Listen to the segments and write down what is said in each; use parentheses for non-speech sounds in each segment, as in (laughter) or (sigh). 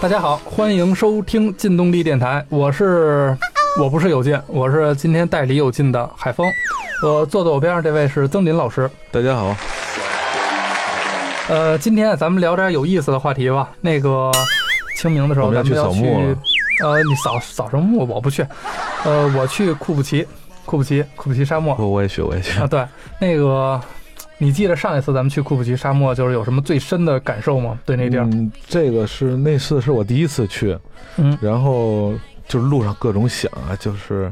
大家好，欢迎收听劲动力电台，我是我不是有劲，我是今天代理有劲的海峰。呃，坐在我边上这位是曾林老师。大家好，呃，今天咱们聊点有意思的话题吧。那个清明的时候，我们咱们要要去扫墓呃，你扫扫什么墓？我不去。呃，我去库布齐，库布齐，库布齐沙漠。我我也去，我也去啊，。对，那个，你记得上一次咱们去库布齐沙漠，就是有什么最深的感受吗？对那地儿，嗯，这个是那次是我第一次去，嗯然后就是路上各种想啊，就是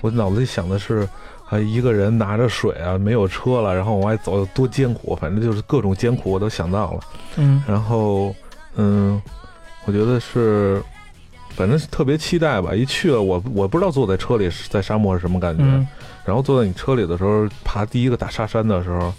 我脑子里想的是，啊，一个人拿着水啊，没有车了，然后往外走有多艰苦，反正就是各种艰苦我都想到了。嗯然后，嗯，我觉得是，反正是特别期待吧。一去了，我我不知道坐在车里是在沙漠是什么感觉。嗯然后坐在你车里的时候，爬第一个大沙山的时候，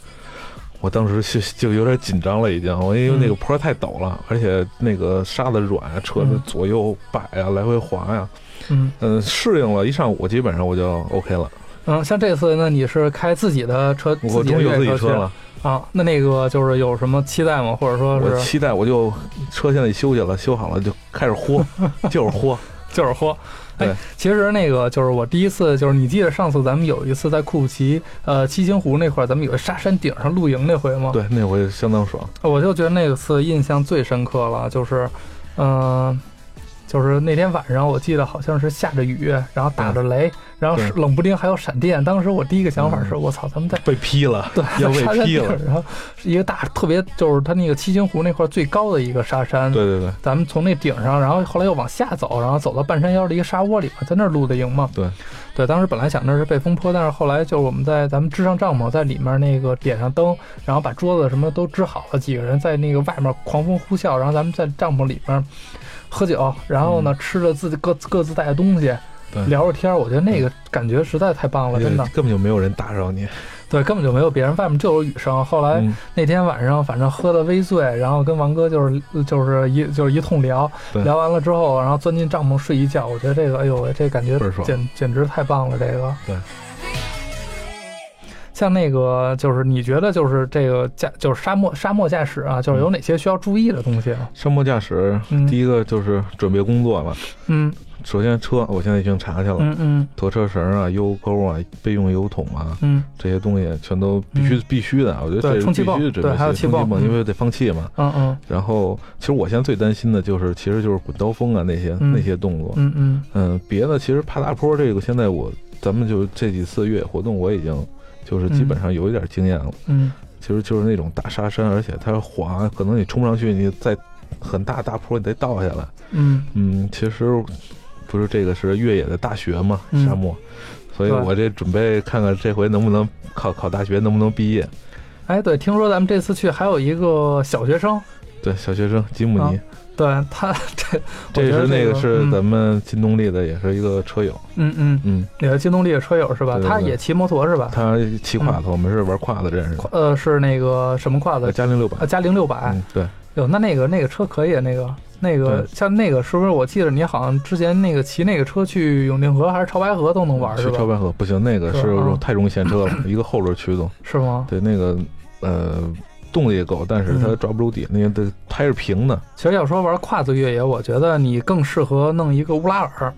我当时就就有点紧张了，已经，我因为那个坡太陡了，而且那个沙子软啊，车子嗯左右摆啊，来回滑呀、嗯嗯，适应了一上午，基本上我就 OK 了。嗯，像这次呢，你是开自己的车，我终于有自己车了，啊？那那个就是有什么期待吗？或者说是我期待我就车现在修去了，修好了就开始豁，(laughs) 就是豁。就是豁？哎对，其实那个就是我第一次，就是你记得上次咱们有一次在库布齐呃七星湖那块儿，咱们有个沙山顶上露营那回吗？对，那回相当爽。我就觉得那次印象最深刻了，就是，嗯、就是那天晚上，我记得好像是下着雨，然后打着雷，然后是冷不丁还有闪电。当时我第一个想法是，嗯我操，咱们在被劈了，对要被劈了，然后是一个大特别，就是它那个七星湖那块最高的一个沙山。对对对咱们从那顶上，然后后来又往下走，然后走到半山腰的一个沙窝里面，在那儿露的营嘛。对，对，当时本来想那是背风坡，但是后来就是我们在咱们支上帐篷，在里面那个点上灯，然后把桌子什么都支好了，几个人在那个外面狂风呼啸，然后咱们在帐篷里面喝酒，然后呢、吃着自己各各自带的东西，对聊着天儿，我觉得那个感觉实在太棒了，真的。根本就没有人打扰你。对，根本就没有别人，外面就有雨声。后来嗯，那天晚上，反正喝的微醉，然后跟王哥就是就是一就是一通聊，聊完了之后，然后钻进帐篷睡一觉。我觉得这个，哎呦喂，这感觉简简直太棒了，这个。对。像那个，就是你觉得就是这个驾，就是沙漠沙漠驾驶啊，就是有哪些需要注意的东西啊？沙漠驾驶嗯第一个就是准备工作了。嗯首先车，我现在已经查去了，嗯嗯拖车绳啊、油钩啊、备用油桶啊，嗯这些东西全都必须、嗯必须的。我觉得这必须准备对还有气泵因为得放气嘛。嗯嗯然后，其实我现在最担心的就是，其实就是滚刀锋啊那些、嗯那些动作。嗯嗯嗯，别的其实爬大坡这个，现在我咱们就这几次越野活动，我已经就是基本上有一点经验了。嗯其实就是那种大沙山，而且它滑，可能你冲不上去，你再很大大坡你得倒下来。嗯嗯，其实不是这个是越野的大学嘛，嗯沙漠，所以我这准备看看这回能不能考考大学，能不能毕业。哎，对，听说咱们这次去还有一个小学生，对，小学生吉姆尼，对他这，这是那个嗯是咱们金动力的，也是一个车友。嗯嗯，嗯，也是金东力的车友是吧？他也骑摩托是吧？他骑胯子，我们是玩胯子认识的。呃，是那个什么胯子？嘉陵六百呃，，嘉陵六百。嗯，对，哟，那那个那个车可以，那个那个像那个是不是？我记得你好像之前那个骑那个车去永定河还是潮白河都能玩是吧？去潮白河不行，那个是太容易陷车了，一个后轮驱动。是吗？对，那个呃动力也够，但是它嗯抓不住底，那个的胎是平的。其实要说玩跨子越野，我觉得你更适合弄一个乌拉尔，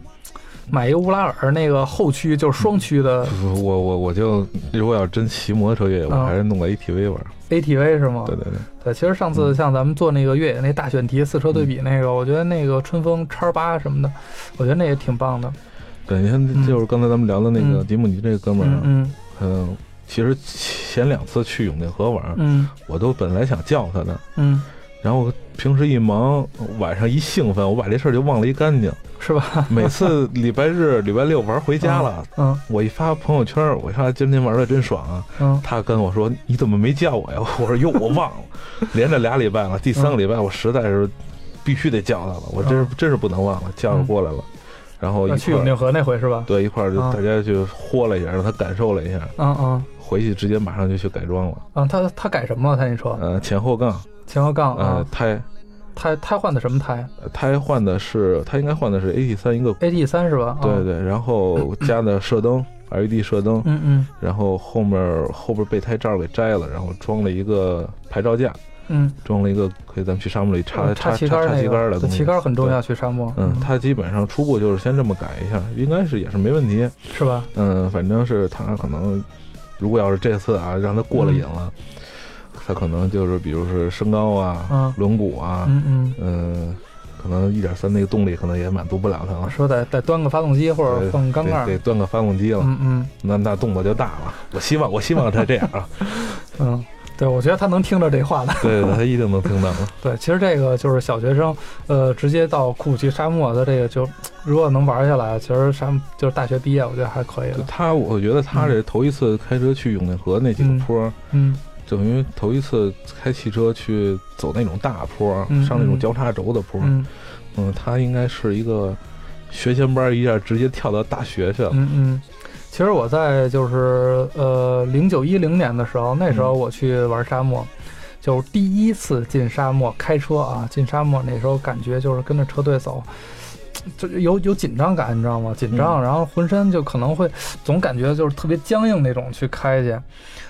买一个乌拉尔那个后驱就是双驱的我我我就如果要真骑摩托车越野，我啊还是弄个 ATV 玩。ATV 是吗？对对对，对，其实上次嗯像咱们做那个越野那大选题四车对比那个，我觉得那个春风叉八什么的，我觉得那也挺棒的。对，你看，就是刚才咱们聊的那个嗯吉姆尼这个哥们儿啊，嗯嗯，其实前两次去永定河玩，嗯我都本来想叫他的，嗯然后平时一忙，晚上一兴奋，我把这事儿就忘了一干净。嗯，是吧？每次礼拜日、礼拜六玩回家了，(laughs) 嗯我一发朋友圈，我说今天玩的真爽啊。嗯他跟我说：“你怎么没叫我呀？” (laughs) 我说：“哟，我忘了。(laughs) ”连着俩礼拜了，第三个礼拜我实在是必须得叫他了，我真是真是不能忘了，叫着过来了。然后一去永定河那回是吧？对一块儿就啊大家去豁了一下，让他感受了一下，嗯嗯回去直接马上就去改装了。啊，他他改什么了？他那车呃，前后杠，前后杠呃啊，，胎胎胎换的什么胎胎换的是他应该换的是 AT 三一个，？AT 三是吧？啊，对对，然后 (clears throat) 加的射灯 LED 射灯，嗯嗯然后后面后边备胎罩给摘了，然后装了一个牌照架，嗯，装了一个可以咱们去沙漠里插呃插旗杆的东西。旗杆很重要，去沙漠。嗯，他基本上初步就是先这么改一下，应该是也是没问题。是吧？嗯，反正是他可能，如果要是这次啊让他过了瘾了，他可能就是比如是身高啊、嗯轮毂啊，嗯嗯。嗯，可能一点三那个动力可能也满足不了他了。说得得端个发动机或者对换个缸盖得得，端个发动机了，嗯嗯那那动作就大了。我希望我希望他这样啊，嗯，对，我觉得他能听着这话的。对对，(laughs) 他一定能听到的。对，其实这个就是小学生，呃，直接到库布齐沙漠的这个就，如果能玩下来，其实沙就是大学毕业，我觉得还可以他，我觉得他这头一次开车去永定河那几个坡，嗯等于头一次开汽车去走那种大坡，嗯上那种嗯交叉轴的坡，嗯嗯，他应该是一个学前班一下直接跳到大学去了。嗯嗯。其实我在就是呃零九一零年的时候，那时候嗯我去玩沙漠，就是第一次进沙漠开车啊，进沙漠那时候感觉就是跟着车队走。(tsk) 就有有紧张感，你知道吗？紧张，嗯然后浑身就可能会总感觉就是特别僵硬那种去开去，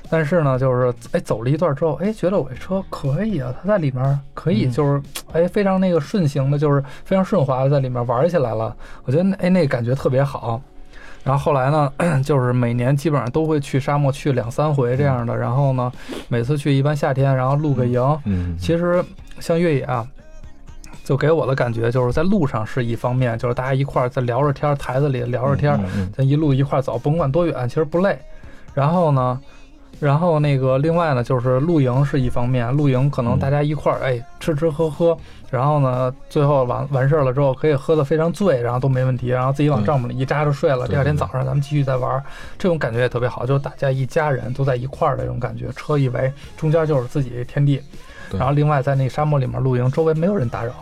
但是呢，就是哎走了一段之后，哎觉得我这车可以啊，它在里面可以嗯就是哎非常那个顺行的，就是非常顺滑的在里面玩起来了。我觉得那哎那感觉特别好。然后后来呢，(clears throat) 就是每年基本上都会去沙漠去两三回这样的。然后呢，每次去一般夏天，然后露个营。嗯，其实像越野啊，就给我的感觉就是在路上是一方面，就是大家一块儿在聊着天儿，台子里聊着天咱一路一块儿走，甭管多远，其实不累。然后呢，然后那个另外呢，就是露营是一方面，露营可能嗯大家一块儿哎吃吃喝喝，然后呢最后完完事儿了之后可以喝得非常醉，然后都没问题，然后自己往帐篷里一扎就睡了，第二天早上咱们继续再玩儿，这种感觉也特别好，就是大家一家人都在一块儿的这种感觉，车一围，中间就是自己天地，对然后另外在那沙漠里面露营，周围没有人打扰。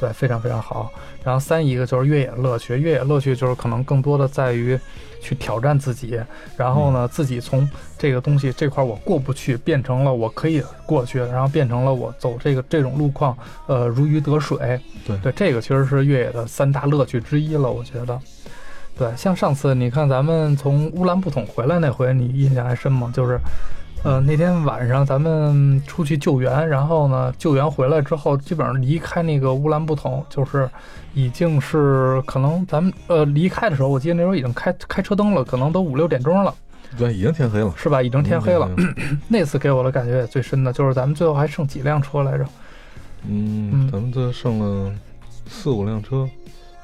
对，非常非常好。然后三一个就是越野乐趣，越野乐趣就是可能更多的在于去挑战自己，然后呢，自己从这个东西这块儿我过不去，变成了我可以过去，然后变成了我走这个这种路况，呃，如鱼得水。对对，这个其实是越野的三大乐趣之一了，我觉得。对，像上次你看咱们从乌兰布统回来那回，你印象还深吗？就是。呃，那天晚上咱们出去救援，然后呢，救援回来之后，基本上离开那个乌兰布统，就是已经是可能咱们呃离开的时候，我记得那时候已经开开车灯了，可能都五六点钟了，对，已经天黑了，是吧？已经天黑了。嗯。(clears throat) 那次给我的感觉也最深的就是咱们最后还剩几辆车来着？嗯嗯，咱们这剩了四五辆车，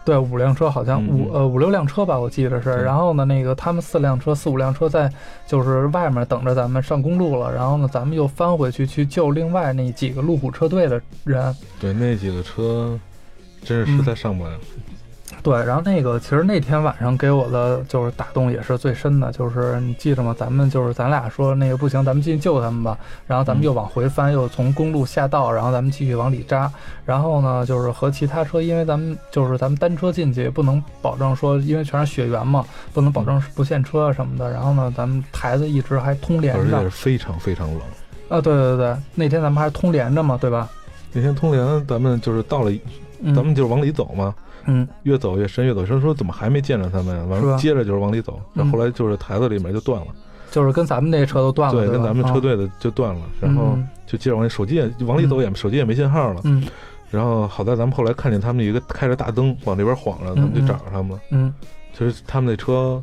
对，五辆车好像嗯五嗯呃五六辆车吧，我记得是。然后呢，那个他们四辆车四五辆车在就是外面等着咱们上公路了，然后呢，咱们又翻回去去救另外那几个路虎车队的人。对，那几个车真是实在上不了。对，然后那个其实那天晚上给我的就是打动也是最深的，就是你记着吗？咱们就是咱俩说那个不行，咱们进去救他们吧。然后咱们嗯又往回翻，又从公路下道，然后咱们继续往里扎。然后呢，就是和其他车，因为咱们就是咱们单车进去也不能保证说，因为全是雪原嘛，不能保证不限车啊什么的。然后呢，咱们台子一直还通连着而且非常非常冷。啊，对对对，那天咱们还通连着嘛，对吧？那天通联，咱们就是到了，嗯、咱们就是往里走嘛，嗯越走越深，越走深。说怎么还没见着他们呀？完了，接着就是往里走，然嗯后后来就是台子里面就断了，就是跟咱们那车都断了，对，跟咱们车啊队的就断了，然后嗯就接着往里，手机也往里走也手机也没信号了。嗯然后好在咱们后来看见他们一个开着大灯往这边晃着，咱们就找着他们了。嗯，其实他们那车，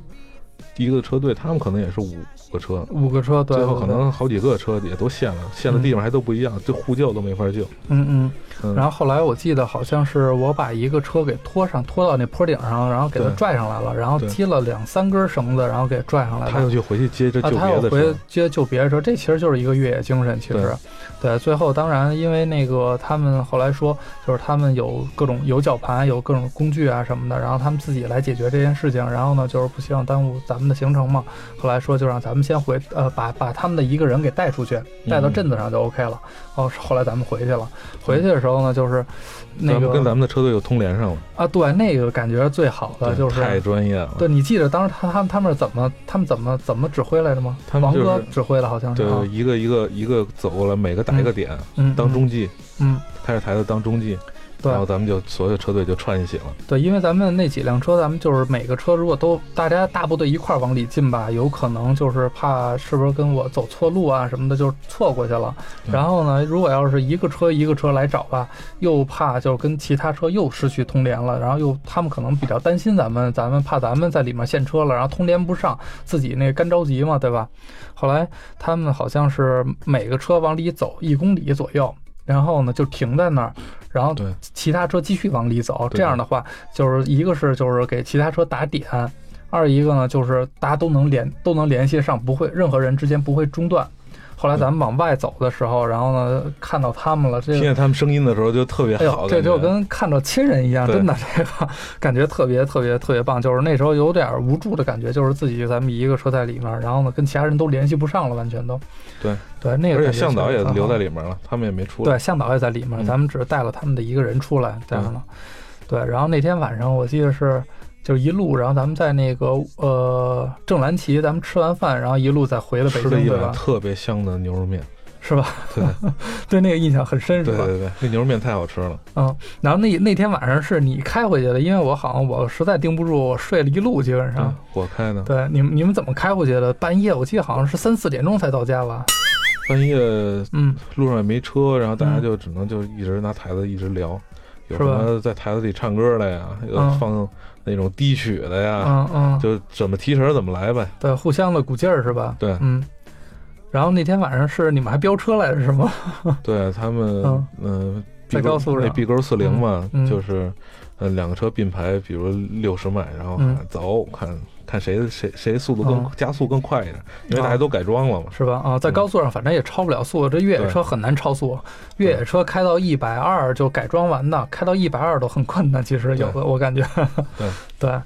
一个车队，他们可能也是五个车，五个车，对，最后可能好几个车也都陷了，陷的地方还都不一样，就互救都没法救。嗯嗯。嗯，然后后来我记得好像是我把一个车给拖上，拖到那坡顶上，然后给它拽上来了，然后接了两三根绳子，然后给拽上来了。他又去回去接着啊，救他又回别的车。接救别的车，这其实就是一个越野精神。其实，对，最后当然因为那个他们后来说，就是他们有各种有绞盘，有各种工具啊什么的，然后他们自己来解决这件事情。然后呢，就是不希望耽误咱们的行程嘛。后来说就让咱们先回，呃，把把他们的一个人给带出去，带到嗯镇子上就 OK 了。哦，后来咱们回去了，回去的时候呢，就是那个咱跟咱们的车队又通连上了，啊，对，那个感觉最好的，就是太专业了。对你记得当时他他们他们是怎么他们怎么怎么指挥来的吗？王他们就是哥指挥的，好像对，一个一个一个走过来，每个打一个点，嗯，当中继，嗯，开着台子当中继。对然后咱们就所有车队就串一起了。对，因为咱们那几辆车，咱们就是每个车如果都大家大部队一块儿往里进吧，有可能就是怕是不是跟我走错路啊什么的，就错过去了。然后呢，如果要是一个车一个车来找吧，又怕就跟其他车又失去通联了，然后又他们可能比较担心咱们，咱们怕咱们在里面陷车了，然后通联不上，自己那干着急嘛，对吧？后来他们好像是每个车往里走一公里左右，然后呢就停在那儿，然后对其他车继续往里走。这样的话，就是一个是就是给其他车打点，二一个呢就是大家都能联都能联系上，不会任何人之间不会中断。后来咱们往外走的时候，然后呢看到他们了，这个听见他们声音的时候就特别好，这就跟看着亲人一样，真的，这个感觉特别特别特别棒。(laughs) 就是那时候有点无助的感觉，就是自己咱们一个车在里面，然后呢跟其他人都联系不上了，完全都。对对，那个而且向导也留在里面了，他们也没出来。对，向导也在里面，嗯咱们只是带了他们的一个人出来，这样的。对，然后那天晚上我记得是就是一路，然后咱们在那个呃正蓝旗，咱们吃完饭，然后一路再回了北京，吃了一碗对吧？特别香的牛肉面，是吧？对 (laughs) 对那个印象很深，是吧？对对对，那牛肉面太好吃了。嗯，然后那那天晚上是你开回去的，因为我好像我实在盯不住，我睡了一路，基本对上。，我开的，对，你们你们怎么开回去的？半夜我记得好像是三四点钟才到家吧？半夜嗯，路上也没车，然后大家嗯就只能就一直拿台子一直聊，有什么在台子里唱歌的呀，有嗯放那种低曲的呀，嗯嗯，就怎么提神怎么来呗。对，互相的鼓劲儿是吧？对嗯。然后那天晚上是你们还飙车来着是吗？(laughs) 对他们嗯，呃，在高速上那 B 勾四零嘛就是呃两个车并排，比如六十迈，然后走，看看谁谁谁速度更嗯加速更快一点，因为大家都改装了嘛。是吧？啊，在高速上反正也超不了速，这越野车很难超速，越野车开到一百二就改装完的，开到一百二都很困难。其实有的我感觉，对 (laughs) 对，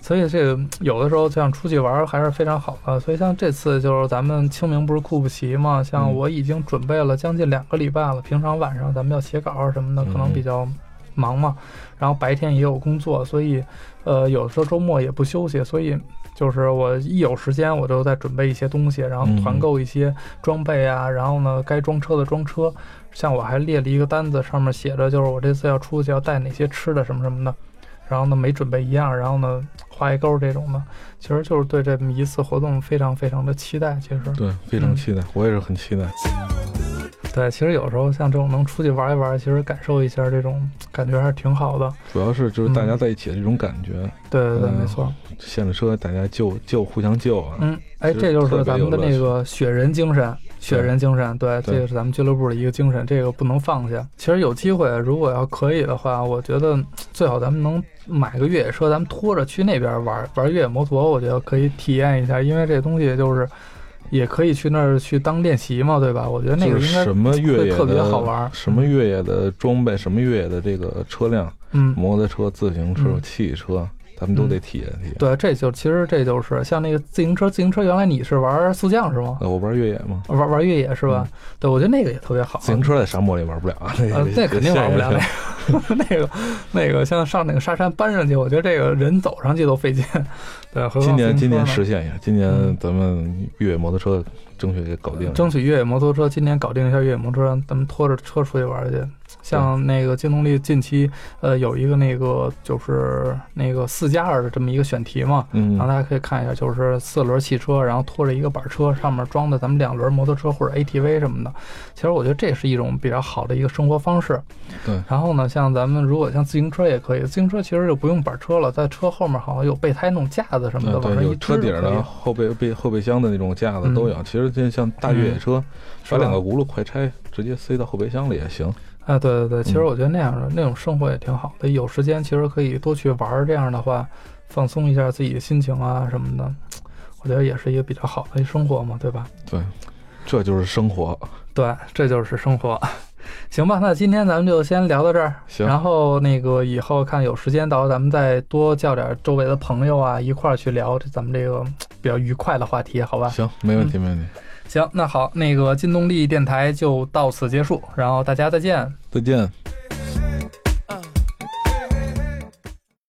所以这个有的时候像出去玩儿还是非常好的。所以像这次就是咱们清明不是库布齐嘛，像嗯我已经准备了将近两个礼拜了。平常晚上咱们要写稿儿什么的，可能嗯比较忙嘛，然后白天也有工作，所以呃有的时候周末也不休息，所以。就是我一有时间，我就在准备一些东西，然后团嗯购一些装备啊，然后呢，该装车的装车。像我还列了一个单子，上面写着就是我这次要出去要带哪些吃的什么什么的，然后呢没准备一样，然后呢画一勾这种的，其实就是对这么一次活动非常非常的期待。其实，对，非常嗯期待，我也是很期待。对，其实有时候像这种能出去玩一玩，其实感受一下这种感觉还是挺好的。主要是就是大家嗯在一起的这种感觉，对对对，嗯没错。陷了车大家救救互相救啊。嗯，哎，这就是咱们的那个雪人精神，雪人精神，对，对这个是咱们俱乐部的一个精神，这个不能放下。其实有机会，如果要可以的话，我觉得最好咱们能买个越野车，咱们拖着去那边玩玩越野摩托，我觉得可以体验一下，因为这东西就是也可以去那儿去当练习嘛，对吧？我觉得那个应该就是什么越野特别好玩什么越野的装备，什么越野的这个车辆，嗯。摩托车、自行车、嗯汽车，咱们都得体验体验。对，这就其实这就是像那个自行车，自行车原来你是玩速降是吗？呃，我玩越野嘛，玩玩越野是吧？对，我觉得那个也特别好。自行车在沙漠里玩不了，那呃，那肯定玩不了那 (laughs) 那个，那个那个像上那个沙山搬上去，我觉得这个人走上去都费劲。(laughs) 对，今年今年实现一下，今年嗯咱们越野摩托车争取给搞定。争取越野摩托车，今年搞定一下越野摩托车，咱们拖着车出去玩去。像那个京动力近期呃有一个那个就是那个四加二的这么一个选题嘛，嗯然后大家可以看一下，就是四轮汽车，然后拖着一个板车，上面装的咱们两轮摩托车或者 ATV 什么的。其实我觉得这是一种比较好的一个生活方式。对然后呢，像咱们如果像自行车也可以，自行车其实就不用板车了，在车后面好像有备胎那种架子什么的，往上一有车顶的、后备备后备箱的那种架子嗯都有。其实就像大越野车，把两个轱辘快拆，直接塞到后备箱里也行。啊，对对对，其实嗯我觉得那样的、那种生活也挺好的。有时间其实可以多去玩儿，这样的话放松一下自己的心情啊什么的，我觉得也是一个比较好的一生活嘛，对吧？对，这就是生活。对，这就是生活。(laughs) 行吧，那今天咱们就先聊到这儿。行然后那个以后看有时间到时候，咱们再多叫点周围的朋友啊，一块儿去聊这咱们这个比较愉快的话题，好吧？行，没问题，没问题。行，那好，那个金动力电台就到此结束，然后大家再见。再见。